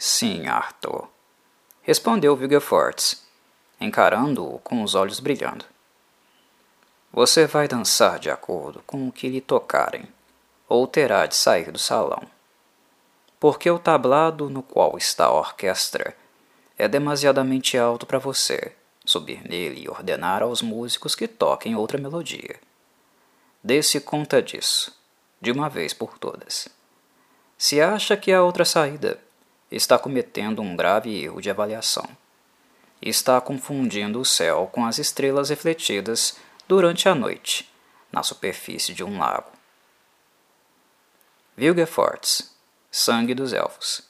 Sim, Arthur, respondeu Vilgefortz, encarando-o com os olhos brilhando. Você vai dançar de acordo com o que lhe tocarem, ou terá de sair do salão. Porque o tablado no qual está a orquestra é demasiadamente alto para você subir nele e ordenar aos músicos que toquem outra melodia. Dê-se conta disso, de uma vez por todas. Se acha que há outra saída, está cometendo um grave erro de avaliação. Está confundindo o céu com as estrelas refletidas durante a noite na superfície de um lago. Vilgefortz, Sangue dos Elfos.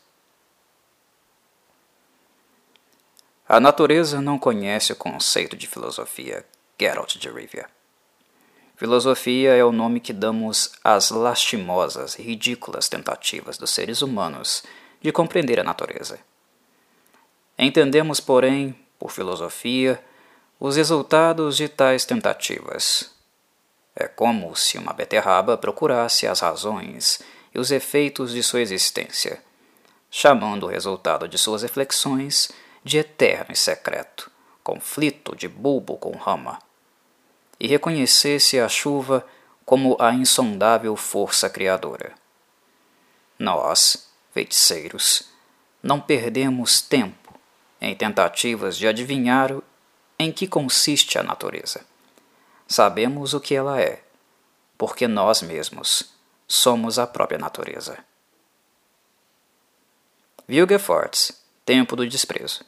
A natureza não conhece o conceito de filosofia, Geralt de Rivia. Filosofia é o nome que damos às lastimosas e ridículas tentativas dos seres humanos de compreender a natureza. Entendemos, porém, por filosofia, os resultados de tais tentativas. É como se uma beterraba procurasse as razões e os efeitos de sua existência, chamando o resultado de suas reflexões de eterno e secreto, conflito de bulbo com rama, e reconhecesse a chuva como a insondável força criadora. Nós, feiticeiros, não perdemos tempo em tentativas de adivinhar em que consiste a natureza. Sabemos o que ela é, porque nós mesmos somos a própria natureza. Vilgefortz, Tempo do Desprezo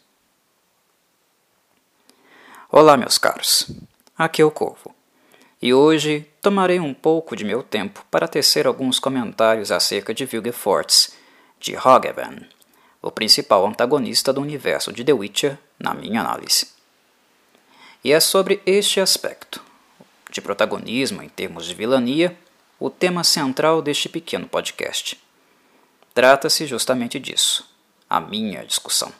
Olá, meus caros. Aqui é o Corvo. E hoje tomarei um pouco de meu tempo para tecer alguns comentários acerca de Vilgefortz, de Rogeven, o principal antagonista do universo de The Witcher, na minha análise. E é sobre este aspecto, de protagonismo em termos de vilania, o tema central deste pequeno podcast. Trata-se justamente disso, a minha discussão,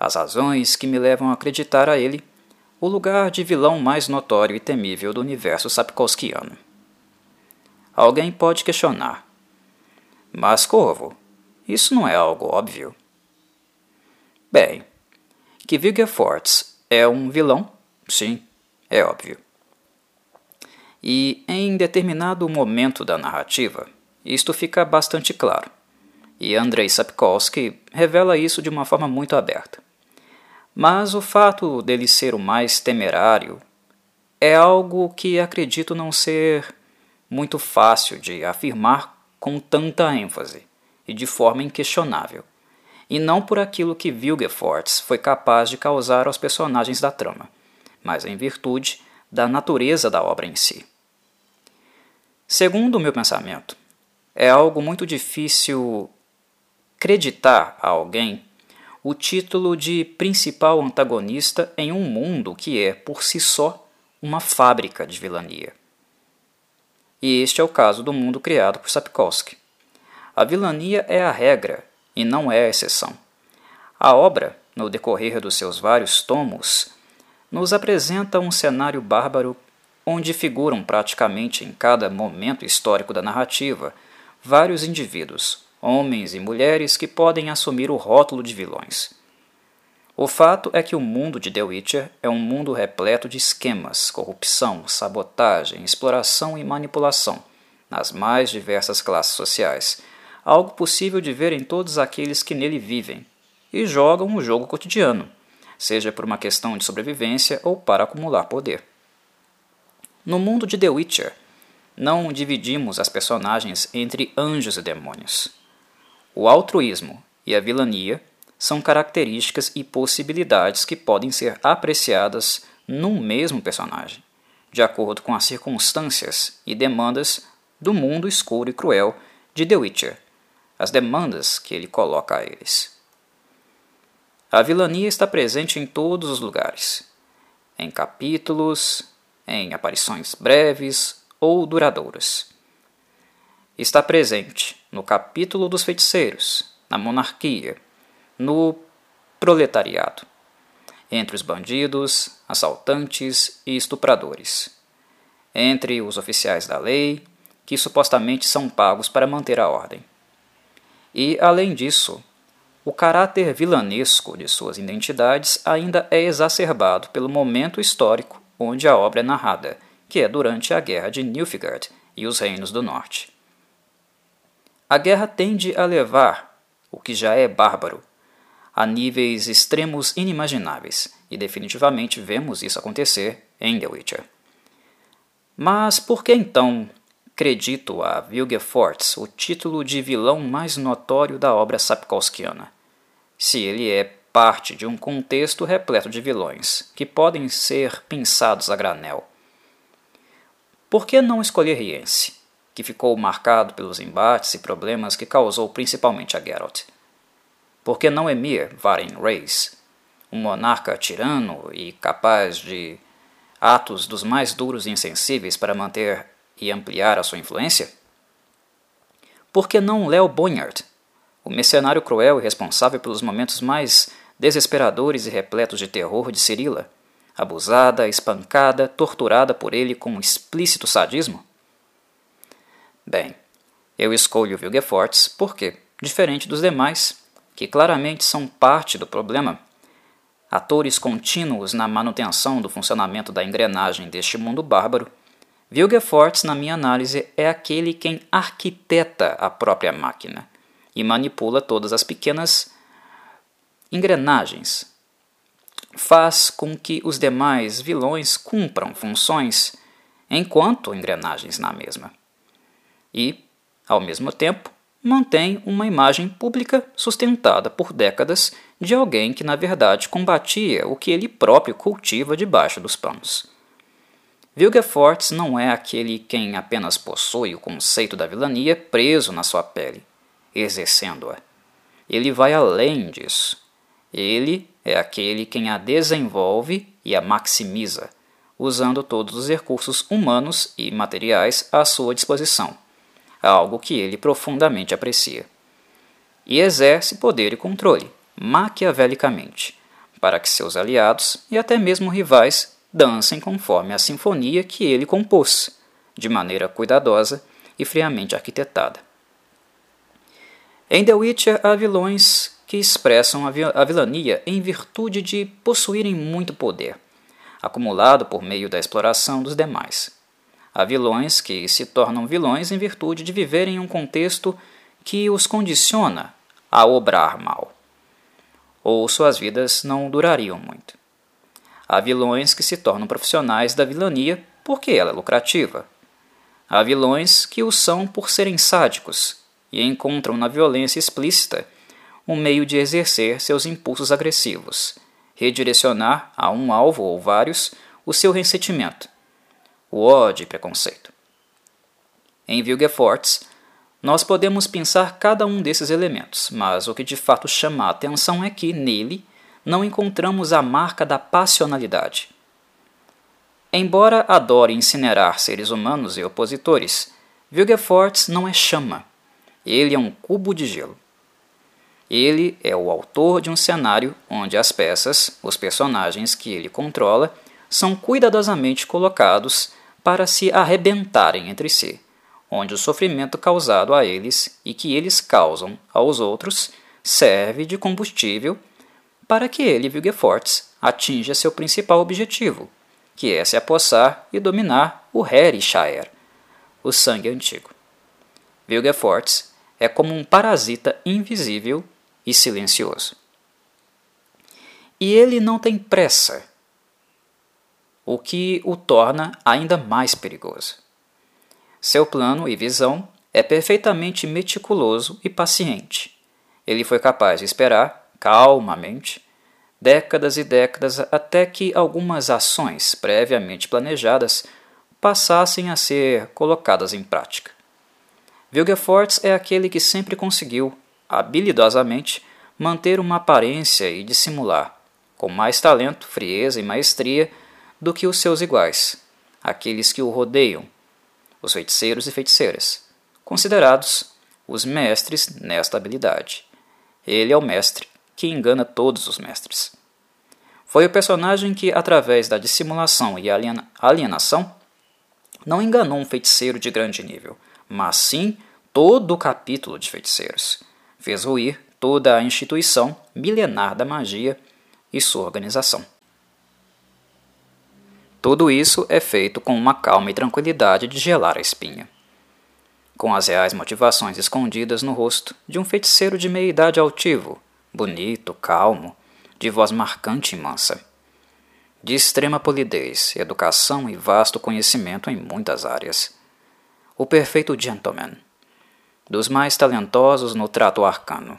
as razões que me levam a acreditar a ele o lugar de vilão mais notório e temível do universo sapkowskiano. Alguém pode questionar. Mas, Corvo, isso não é algo óbvio? Bem, que Vilgefortz é um vilão, sim, é óbvio. E em determinado momento da narrativa, isto fica bastante claro, e Andrei Sapkowski revela isso de uma forma muito aberta. Mas o fato dele ser o mais temerário é algo que acredito não ser muito fácil de afirmar com tanta ênfase e de forma inquestionável, e não por aquilo que Vilgefortz foi capaz de causar aos personagens da trama, mas em virtude da natureza da obra em si. Segundo o meu pensamento, é algo muito difícil acreditar a alguém o título de principal antagonista em um mundo que é, por si só, uma fábrica de vilania. E este é o caso do mundo criado por Sapkowski. A vilania é a regra e não é a exceção. A obra, no decorrer dos seus vários tomos, nos apresenta um cenário bárbaro onde figuram praticamente em cada momento histórico da narrativa vários indivíduos, homens e mulheres que podem assumir o rótulo de vilões. O fato é que o mundo de The Witcher é um mundo repleto de esquemas, corrupção, sabotagem, exploração e manipulação, nas mais diversas classes sociais, algo possível de ver em todos aqueles que nele vivem e jogam o jogo cotidiano, seja por uma questão de sobrevivência ou para acumular poder. No mundo de The Witcher, não dividimos as personagens entre anjos e demônios. O altruísmo e a vilania são características e possibilidades que podem ser apreciadas num mesmo personagem, de acordo com as circunstâncias e demandas do mundo escuro e cruel de The Witcher, as demandas que ele coloca a eles. A vilania está presente em todos os lugares, em capítulos, em aparições breves ou duradouras está presente no capítulo dos feiticeiros, na monarquia, no proletariado, entre os bandidos, assaltantes e estupradores, entre os oficiais da lei, que supostamente são pagos para manter a ordem. E, além disso, o caráter vilanesco de suas identidades ainda é exacerbado pelo momento histórico onde a obra é narrada, que é durante a Guerra de Nilfgaard e os Reinos do Norte. A guerra tende a levar o que já é bárbaro a níveis extremos inimagináveis, e definitivamente vemos isso acontecer em The Witcher. Mas por que então credito a Vilgefortz o título de vilão mais notório da obra Sapkowskiana? se ele é parte de um contexto repleto de vilões, que podem ser pensados a granel. Por que não escolher Riense, que ficou marcado pelos embates e problemas que causou principalmente a Geralt? Por que não Emir Varen Reis, um monarca tirano e capaz de atos dos mais duros e insensíveis para manter e ampliar a sua influência? Por que não Leo Bonhart, o mercenário cruel e responsável pelos momentos mais desesperadores e repletos de terror de Cirila, abusada, espancada, torturada por ele com explícito sadismo? Bem, eu escolho Vilgefortz porque, diferente dos demais, que claramente são parte do problema, atores contínuos na manutenção do funcionamento da engrenagem deste mundo bárbaro, Vilgefortz, na minha análise, é aquele quem arquiteta a própria máquina e manipula todas as pequenas engrenagens. Faz com que os demais vilões cumpram funções enquanto engrenagens na mesma. E, ao mesmo tempo, mantém uma imagem pública sustentada por décadas de alguém que na verdade combatia o que ele próprio cultiva debaixo dos panos. Vilgefortz não é aquele quem apenas possui o conceito da vilania preso na sua pele exercendo-a. Ele vai além disso. Ele é aquele quem a desenvolve e a maximiza, usando todos os recursos humanos e materiais à sua disposição, algo que ele profundamente aprecia. E exerce poder e controle, maquiavelicamente, para que seus aliados e até mesmo rivais dancem conforme a sinfonia que ele compôs, de maneira cuidadosa e friamente arquitetada. Em The Witcher há vilões que expressam a vilania em virtude de possuírem muito poder, acumulado por meio da exploração dos demais. Há vilões que se tornam vilões em virtude de viverem em um contexto que os condiciona a obrar mal, ou suas vidas não durariam muito. Há vilões que se tornam profissionais da vilania porque ela é lucrativa. Há vilões que o são por serem sádicos e encontram na violência explícita um meio de exercer seus impulsos agressivos, redirecionar a um alvo ou vários o seu ressentimento, o ódio e preconceito. Em Vilgefortz, nós podemos pensar cada um desses elementos, mas o que de fato chama a atenção é que, nele, não encontramos a marca da passionalidade. Embora adore incinerar seres humanos e opositores, Vilgefortz não é chama, ele é um cubo de gelo. Ele é o autor de um cenário onde as peças, os personagens que ele controla, são cuidadosamente colocados para se arrebentarem entre si, onde o sofrimento causado a eles e que eles causam aos outros serve de combustível para que ele, Vilgefortz, atinja seu principal objetivo, que é se apossar e dominar o Herishire, o sangue antigo. Vilgefortz é como um parasita invisível e silencioso. E ele não tem pressa, o que o torna ainda mais perigoso. Seu plano e visão é perfeitamente meticuloso e paciente. Ele foi capaz de esperar, calmamente, décadas e décadas até que algumas ações previamente planejadas passassem a ser colocadas em prática. Vilgefortz é aquele que sempre conseguiu, habilidosamente, manter uma aparência e dissimular, com mais talento, frieza e maestria do que os seus iguais, aqueles que o rodeiam, os feiticeiros e feiticeiras, considerados os mestres nesta habilidade. Ele é o mestre que engana todos os mestres. Foi o personagem que, através da dissimulação e alienação, não enganou um feiticeiro de grande nível, mas sim todo o capítulo de feiticeiros. Fez ruir toda a instituição milenar da magia e sua organização. Tudo isso é feito com uma calma e tranquilidade de gelar a espinha. Com as reais motivações escondidas no rosto de um feiticeiro de meia-idade altivo, bonito, calmo, de voz marcante e mansa. De extrema polidez, educação e vasto conhecimento em muitas áreas. O perfeito gentleman. Dos mais talentosos no trato arcano,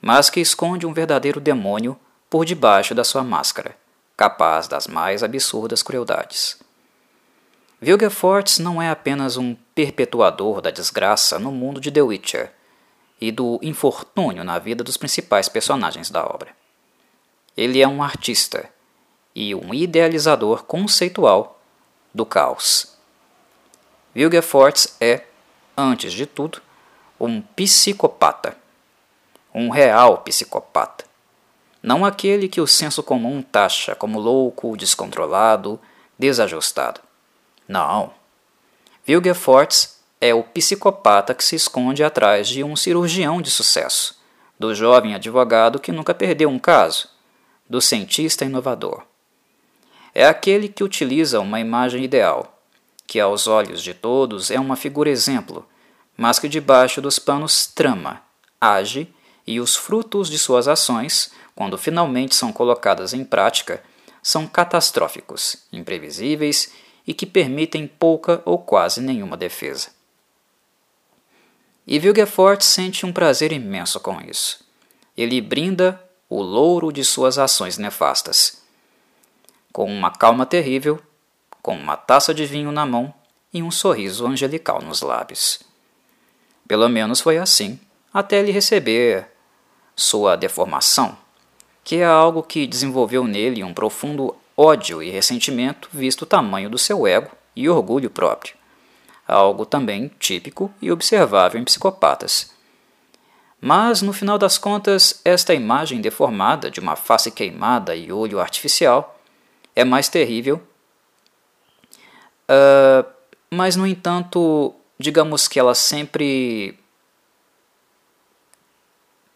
mas que esconde um verdadeiro demônio por debaixo da sua máscara capaz das mais absurdas crueldades. Vilgefortz não é apenas um perpetuador da desgraça no mundo de The Witcher e do infortúnio na vida dos principais personagens da obra. Ele é um artista e um idealizador conceitual do caos. Vilgefortz é, antes de tudo, um psicopata. Um real psicopata não aquele que o senso comum taxa como louco, descontrolado, desajustado. Não. Wilgefortz é o psicopata que se esconde atrás de um cirurgião de sucesso, do jovem advogado que nunca perdeu um caso, do cientista inovador. É aquele que utiliza uma imagem ideal, que aos olhos de todos é uma figura exemplo, mas que debaixo dos panos trama, age e os frutos de suas ações quando finalmente são colocadas em prática, são catastróficos, imprevisíveis e que permitem pouca ou quase nenhuma defesa. E Vilgefort sente um prazer imenso com isso. Ele brinda o louro de suas ações nefastas. Com uma calma terrível, com uma taça de vinho na mão e um sorriso angelical nos lábios. Pelo menos foi assim, até ele receber sua deformação que é algo que desenvolveu nele um profundo ódio e ressentimento, visto o tamanho do seu ego e orgulho próprio, algo também típico e observável em psicopatas. Mas, no final das contas, esta imagem deformada de uma face queimada e olho artificial é mais terrível. Uh, mas, no entanto, digamos que ela sempre,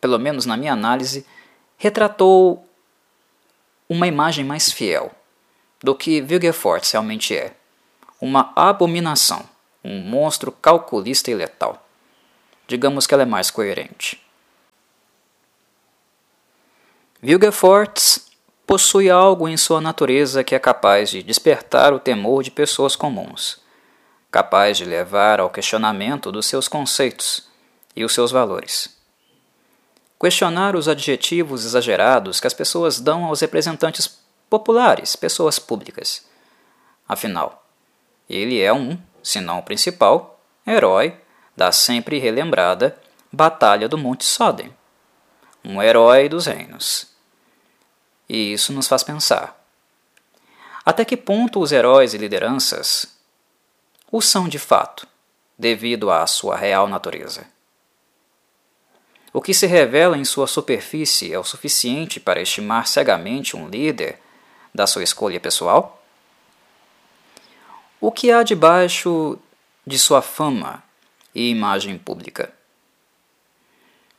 pelo menos na minha análise, retratou uma imagem mais fiel do que Vilgefortz realmente é. Uma abominação, um monstro calculista e letal. Digamos que ela é mais coerente. Vilgefortz possui algo em sua natureza que é capaz de despertar o temor de pessoas comuns, capaz de levar ao questionamento dos seus conceitos e os seus valores. Questionar os adjetivos exagerados que as pessoas dão aos representantes populares, pessoas públicas. Afinal, ele é um, se não o principal, herói da sempre relembrada Batalha do Monte Sodem. Um herói dos reinos. E isso nos faz pensar. Até que ponto os heróis e lideranças o são de fato, devido à sua real natureza? O que se revela em sua superfície é o suficiente para estimar cegamente um líder da sua escolha pessoal? O que há debaixo de sua fama e imagem pública?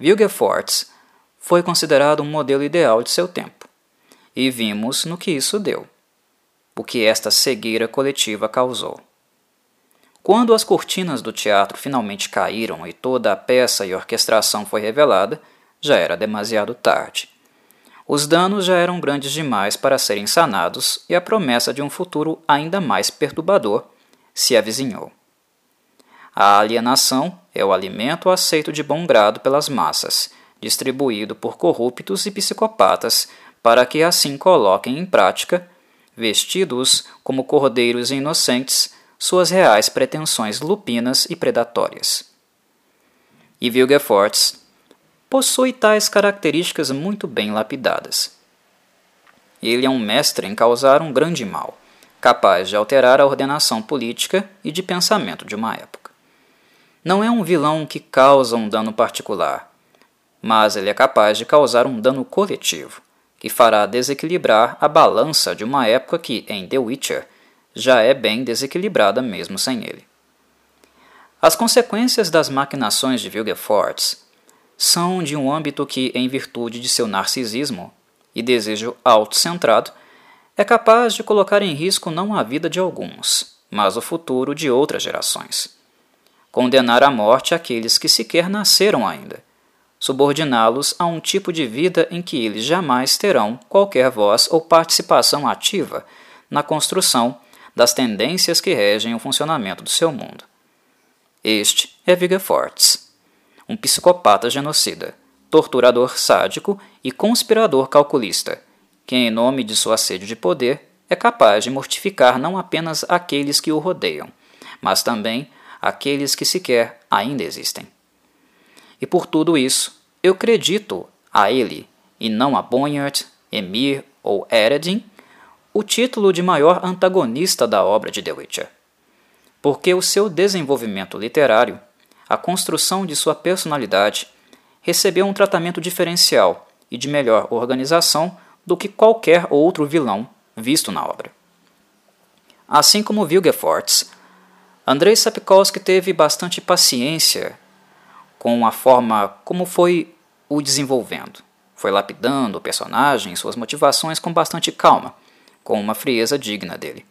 Wilgefortz foi considerado um modelo ideal de seu tempo, e vimos no que isso deu, o que esta cegueira coletiva causou. Quando as cortinas do teatro finalmente caíram e toda a peça e orquestração foi revelada, já era demasiado tarde. Os danos já eram grandes demais para serem sanados e a promessa de um futuro ainda mais perturbador se avizinhou. A alienação é o alimento aceito de bom grado pelas massas, distribuído por corruptos e psicopatas para que assim coloquem em prática, vestidos como cordeiros inocentes, suas reais pretensões lupinas e predatórias. E Vilgefortz possui tais características muito bem lapidadas. Ele é um mestre em causar um grande mal, capaz de alterar a ordenação política e de pensamento de uma época. Não é um vilão que causa um dano particular, mas ele é capaz de causar um dano coletivo, que fará desequilibrar a balança de uma época que, em The Witcher, já é bem desequilibrada mesmo sem ele. As consequências das maquinações de Vilgefortz são de um âmbito que, em virtude de seu narcisismo e desejo autocentrado, é capaz de colocar em risco não a vida de alguns, mas o futuro de outras gerações. Condenar à morte aqueles que sequer nasceram ainda, subordiná-los a um tipo de vida em que eles jamais terão qualquer voz ou participação ativa na construção das tendências que regem o funcionamento do seu mundo. Este é Vigefortz, um psicopata genocida, torturador sádico e conspirador calculista, que, em nome de sua sede de poder, é capaz de mortificar não apenas aqueles que o rodeiam, mas também aqueles que sequer ainda existem. E por tudo isso, eu acredito a ele, e não a Bonhart, Emir ou Eredin, o título de maior antagonista da obra de The Witcher, porque o seu desenvolvimento literário, a construção de sua personalidade, recebeu um tratamento diferencial e de melhor organização do que qualquer outro vilão visto na obra. Assim como Vilgefortz, Andrei Sapkowski teve bastante paciência com a forma como foi o desenvolvendo. Foi lapidando o personagem e suas motivações com bastante calma com uma frieza digna dele.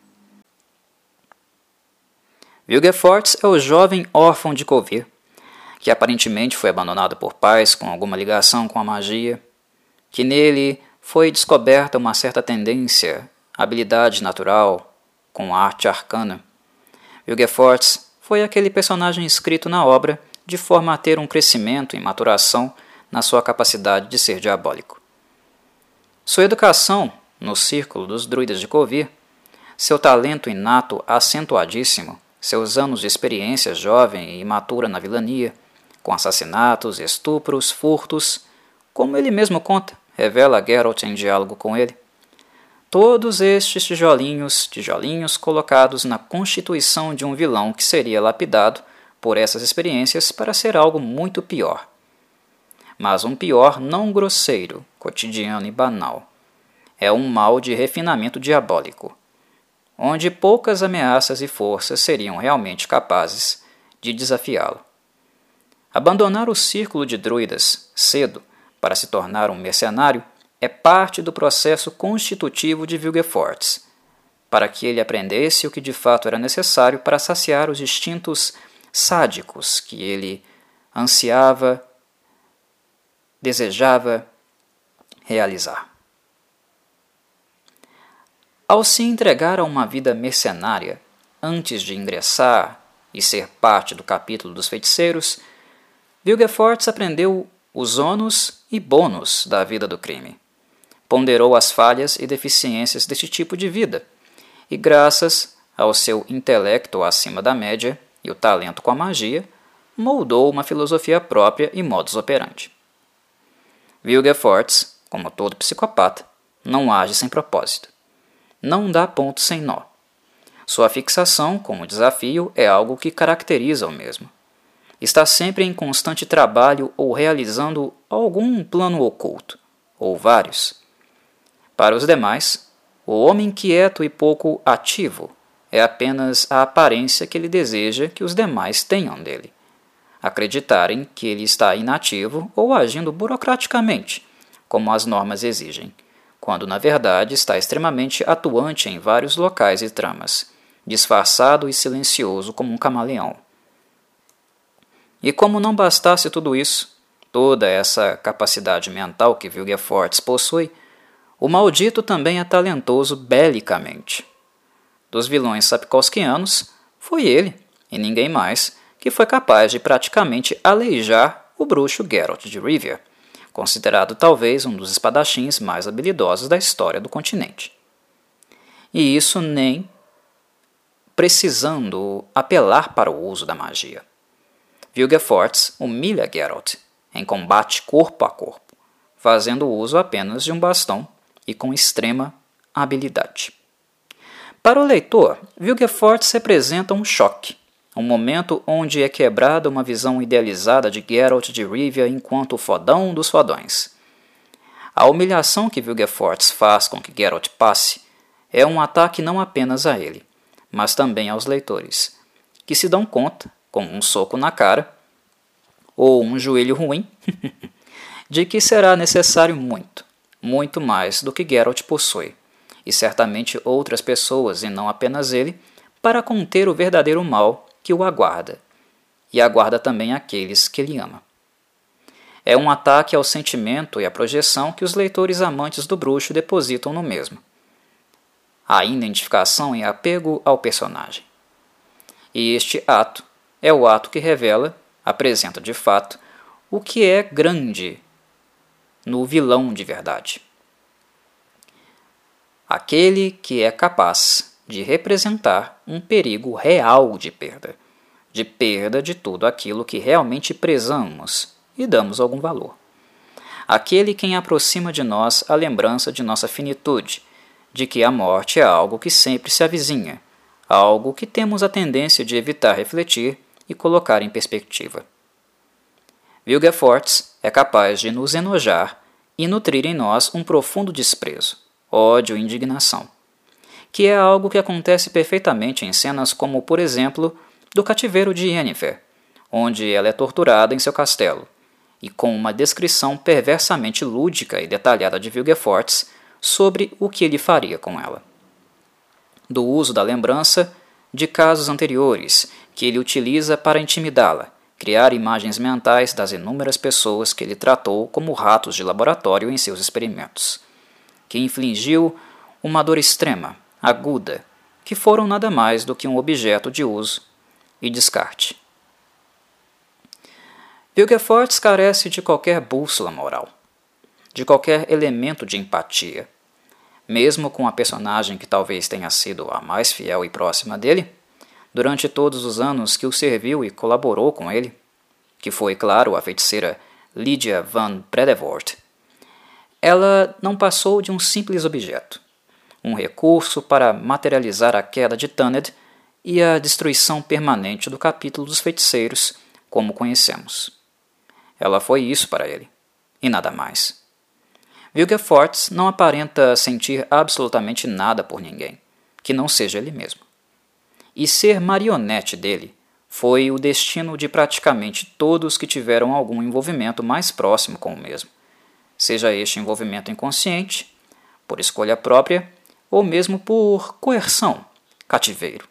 Vilgefortz é o jovem órfão de Kovir, que aparentemente foi abandonado por pais com alguma ligação com a magia, que nele foi descoberta uma certa tendência, habilidade natural com arte arcana. Vilgefortz foi aquele personagem escrito na obra de forma a ter um crescimento e maturação na sua capacidade de ser diabólico. Sua educação no círculo dos druidas de Covir, seu talento inato acentuadíssimo, seus anos de experiência jovem e imatura na vilania, com assassinatos, estupros, furtos, como ele mesmo conta, revela Geralt em diálogo com ele. Todos estes tijolinhos, tijolinhos colocados na constituição de um vilão que seria lapidado por essas experiências para ser algo muito pior. Mas um pior não grosseiro, cotidiano e banal é um mal de refinamento diabólico, onde poucas ameaças e forças seriam realmente capazes de desafiá-lo. Abandonar o círculo de druidas cedo para se tornar um mercenário é parte do processo constitutivo de Vilgefortz, para que ele aprendesse o que de fato era necessário para saciar os instintos sádicos que ele ansiava, desejava realizar. Ao se entregar a uma vida mercenária, antes de ingressar e ser parte do capítulo dos feiticeiros, Vilgefortz aprendeu os ônus e bônus da vida do crime. Ponderou as falhas e deficiências deste tipo de vida, e graças ao seu intelecto acima da média e o talento com a magia, moldou uma filosofia própria e modus operandi. Vilgefortz, como todo psicopata, não age sem propósito não dá ponto sem nó. Sua fixação como desafio é algo que caracteriza o mesmo. Está sempre em constante trabalho ou realizando algum plano oculto, ou vários. Para os demais, o homem quieto e pouco ativo é apenas a aparência que ele deseja que os demais tenham dele. Acreditarem que ele está inativo ou agindo burocraticamente, como as normas exigem quando na verdade está extremamente atuante em vários locais e tramas, disfarçado e silencioso como um camaleão. E como não bastasse tudo isso, toda essa capacidade mental que Vilgefortz possui, o maldito também é talentoso belicamente. Dos vilões sapkowskianos, foi ele, e ninguém mais, que foi capaz de praticamente aleijar o bruxo Geralt de Rivia considerado talvez um dos espadachins mais habilidosos da história do continente. E isso nem precisando apelar para o uso da magia. Vilgefortz humilha Geralt em combate corpo a corpo, fazendo uso apenas de um bastão e com extrema habilidade. Para o leitor, Vilgefortz representa um choque um momento onde é quebrada uma visão idealizada de Geralt de Rivia enquanto o fodão dos fodões. A humilhação que Vilgefortz faz com que Geralt passe é um ataque não apenas a ele, mas também aos leitores, que se dão conta, com um soco na cara, ou um joelho ruim, de que será necessário muito, muito mais do que Geralt possui, e certamente outras pessoas, e não apenas ele, para conter o verdadeiro mal que o aguarda, e aguarda também aqueles que ele ama. É um ataque ao sentimento e à projeção que os leitores amantes do bruxo depositam no mesmo. A identificação e apego ao personagem. E este ato é o ato que revela, apresenta de fato, o que é grande no vilão de verdade. Aquele que é capaz de representar um perigo real de perda, de perda de tudo aquilo que realmente prezamos e damos algum valor. Aquele quem aproxima de nós a lembrança de nossa finitude, de que a morte é algo que sempre se avizinha, algo que temos a tendência de evitar refletir e colocar em perspectiva. Wilgefortz é capaz de nos enojar e nutrir em nós um profundo desprezo, ódio e indignação, que é algo que acontece perfeitamente em cenas como, por exemplo, do cativeiro de Yennefer, onde ela é torturada em seu castelo, e com uma descrição perversamente lúdica e detalhada de Vilgefortz sobre o que ele faria com ela. Do uso da lembrança de casos anteriores que ele utiliza para intimidá-la, criar imagens mentais das inúmeras pessoas que ele tratou como ratos de laboratório em seus experimentos, que infligiu uma dor extrema, aguda, que foram nada mais do que um objeto de uso e descarte. Wilgefortz carece de qualquer bússola moral, de qualquer elemento de empatia. Mesmo com a personagem que talvez tenha sido a mais fiel e próxima dele, durante todos os anos que o serviu e colaborou com ele, que foi, claro, a feiticeira Lydia van Bredevoort, ela não passou de um simples objeto, um recurso para materializar a queda de Tanned e a destruição permanente do capítulo dos feiticeiros, como conhecemos. Ela foi isso para ele, e nada mais. Wilgefortz não aparenta sentir absolutamente nada por ninguém, que não seja ele mesmo. E ser marionete dele foi o destino de praticamente todos que tiveram algum envolvimento mais próximo com o mesmo, seja este envolvimento inconsciente, por escolha própria, ou mesmo por coerção, cativeiro.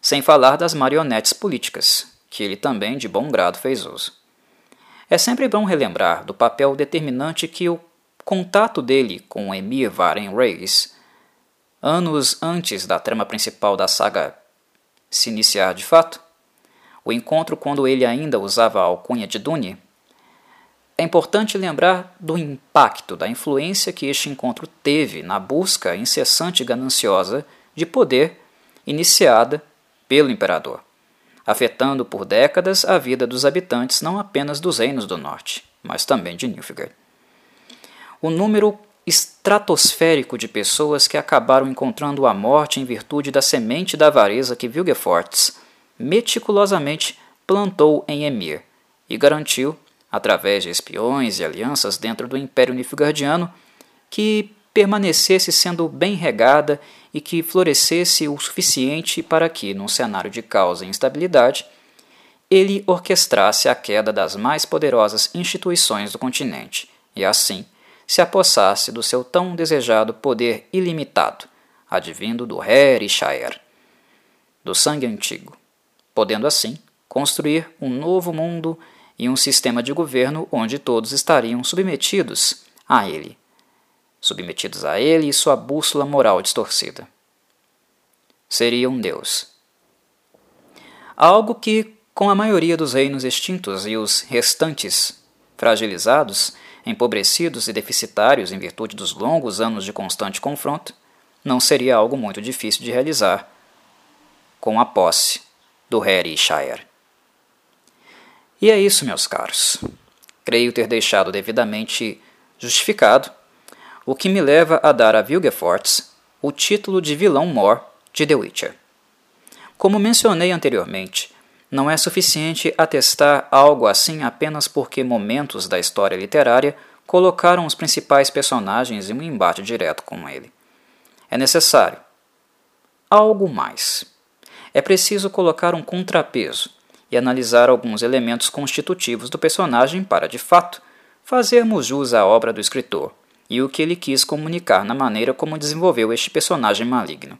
Sem falar das marionetes políticas, que ele também de bom grado fez uso. É sempre bom relembrar do papel determinante que o contato dele com Emir Varen Reis, anos antes da trama principal da saga se iniciar de fato, o encontro quando ele ainda usava a alcunha de Dune, é importante lembrar do impacto, da influência que este encontro teve na busca incessante e gananciosa de poder iniciada pelo imperador afetando por décadas a vida dos habitantes não apenas dos reinos do norte, mas também de Nilfgaard. O número estratosférico de pessoas que acabaram encontrando a morte em virtude da semente da avareza que Vilgefortz meticulosamente plantou em Emir e garantiu, através de espiões e alianças dentro do Império Nilfgaardiano, que permanecesse sendo bem regada e que florescesse o suficiente para que, num cenário de causa e instabilidade, ele orquestrasse a queda das mais poderosas instituições do continente e, assim, se apossasse do seu tão desejado poder ilimitado, advindo do Her e Shaer, do sangue antigo, podendo assim construir um novo mundo e um sistema de governo onde todos estariam submetidos a ele submetidos a ele e sua bússola moral distorcida. Seria um Deus. Algo que, com a maioria dos reinos extintos e os restantes fragilizados, empobrecidos e deficitários em virtude dos longos anos de constante confronto, não seria algo muito difícil de realizar com a posse do Harry Shire. E é isso, meus caros. Creio ter deixado devidamente justificado o que me leva a dar a Vilgefortz o título de vilão mor de The Witcher. Como mencionei anteriormente, não é suficiente atestar algo assim apenas porque momentos da história literária colocaram os principais personagens em um embate direto com ele. É necessário algo mais. É preciso colocar um contrapeso e analisar alguns elementos constitutivos do personagem para, de fato, fazermos jus à obra do escritor e o que ele quis comunicar na maneira como desenvolveu este personagem maligno,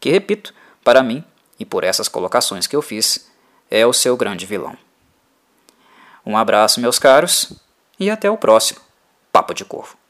que, repito, para mim, e por essas colocações que eu fiz, é o seu grande vilão. Um abraço, meus caros, e até o próximo Papo de Corvo.